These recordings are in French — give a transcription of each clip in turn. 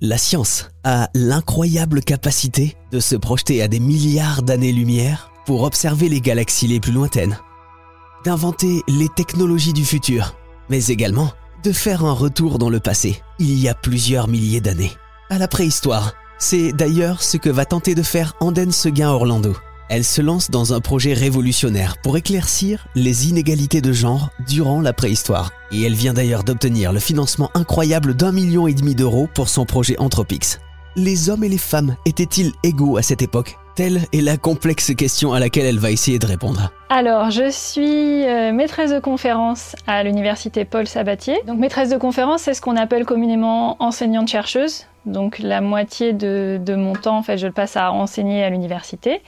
La science a l'incroyable capacité de se projeter à des milliards d'années-lumière pour observer les galaxies les plus lointaines, d'inventer les technologies du futur, mais également de faire un retour dans le passé, il y a plusieurs milliers d'années, à la préhistoire. C'est d'ailleurs ce que va tenter de faire Anden Seguin Orlando. Elle se lance dans un projet révolutionnaire pour éclaircir les inégalités de genre durant la préhistoire. Et elle vient d'ailleurs d'obtenir le financement incroyable d'un million et demi d'euros pour son projet Anthropix. Les hommes et les femmes étaient-ils égaux à cette époque? Telle est la complexe question à laquelle elle va essayer de répondre. Alors, je suis euh, maîtresse de conférence à l'université Paul Sabatier. Donc, maîtresse de conférence, c'est ce qu'on appelle communément enseignante-chercheuse. Donc, la moitié de, de, mon temps, en fait, je le passe à enseigner à l'université.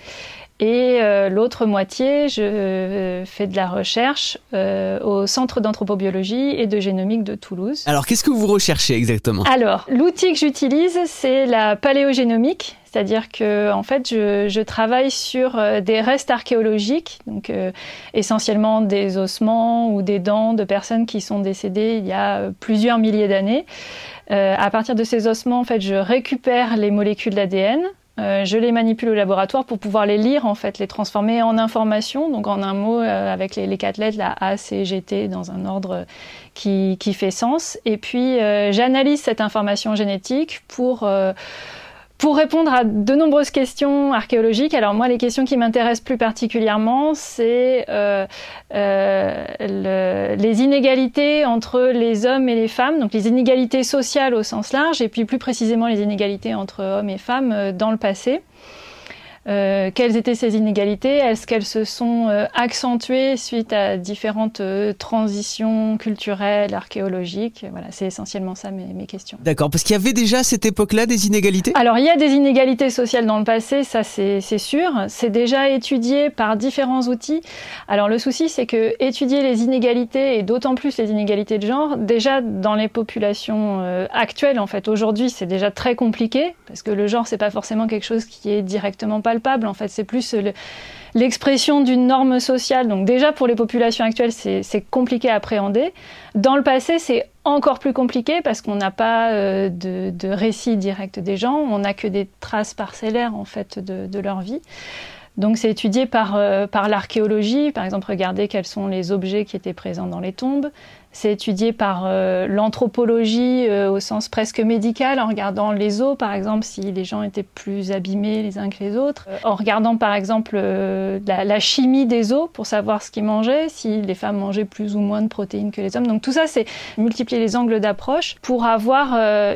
Et euh, l'autre moitié, je euh, fais de la recherche euh, au Centre d'anthropobiologie et de génomique de Toulouse. Alors, qu'est-ce que vous recherchez exactement? Alors, l'outil que j'utilise, c'est la paléogénomique. C'est-à-dire que, en fait, je, je, travaille sur des restes archéologiques, donc essentiellement des ossements ou des dents de personnes qui sont décédées il y a plusieurs milliers d'années. à partir de ces ossements, en fait, je récupère les molécules d'ADN euh, je les manipule au laboratoire pour pouvoir les lire, en fait, les transformer en informations. Donc, en un mot, euh, avec les, quatre lettres, la A, C, G, T, dans un ordre qui, qui fait sens. Et puis, euh, j'analyse cette information génétique pour pour répondre à de nombreuses questions archéologiques, alors moi les questions qui m'intéressent plus particulièrement, c'est euh, euh, le, les inégalités entre les hommes et les femmes, donc les inégalités sociales au sens large, et puis plus précisément les inégalités entre hommes et femmes euh, dans le passé. Euh, quelles étaient ces inégalités? Est-ce qu'elles se sont euh, accentuées suite à différentes euh, transitions culturelles, archéologiques? Voilà, c'est essentiellement ça mes, mes questions. D'accord, parce qu'il y avait déjà à cette époque-là des inégalités? Alors il y a des inégalités sociales dans le passé, ça c'est sûr. C'est déjà étudié par différents outils. Alors le souci c'est que étudier les inégalités et d'autant plus les inégalités de genre, déjà dans les populations actuelles en fait, aujourd'hui c'est déjà très compliqué parce que le genre c'est pas forcément quelque chose qui est directement c'est plus l'expression d'une norme sociale. Donc déjà pour les populations actuelles, c'est compliqué à appréhender. Dans le passé, c'est encore plus compliqué parce qu'on n'a pas euh, de, de, récit direct des gens, on n'a que des traces parcellaires en fait de leur vie. Donc c'est étudié par, euh, par l'archéologie, par exemple regarder quels sont les objets qui étaient présents dans les tombes. C'est étudié par euh, l'anthropologie euh, au sens presque médical, en regardant les os, par exemple, si les gens étaient plus abîmés les uns que les autres. en regardant, par exemple, la, la, chimie des os pour savoir ce qu'ils mangeaient, si les femmes mangeaient plus ou moins de protéines que les hommes. Donc tout ça, c'est multiplier les angles d'approche pour avoir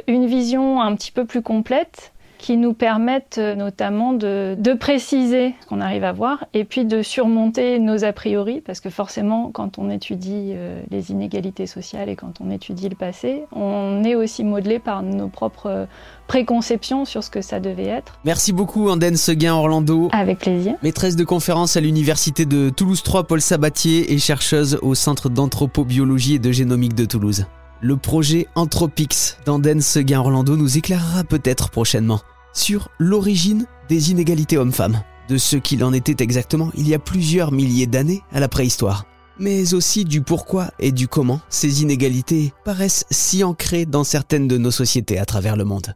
une vision un petit peu plus complète qui nous permettent euh, notamment de, de préciser ce qu'on arrive à voir et puis de surmonter nos a priori, parce que forcément, quand on étudie euh, les inégalités sociales et quand on étudie le passé, on est aussi modelé par nos propres préconceptions sur ce que ça devait être. Merci beaucoup Anden Seguin Orlando. Avec plaisir. Maîtresse de conférence à l'université de Toulouse 3 Paul Sabatier et chercheuse au Centre d'anthropobiologie et de génomique de Toulouse. Le projet Anthropix d'Anden Seguin Orlando nous éclairera peut-être prochainement sur l'origine des inégalités hommes-femmes, de ce qu'il en était exactement il y a plusieurs milliers d'années à la préhistoire, mais aussi du pourquoi et du comment ces inégalités paraissent si ancrées dans certaines de nos sociétés à travers le monde.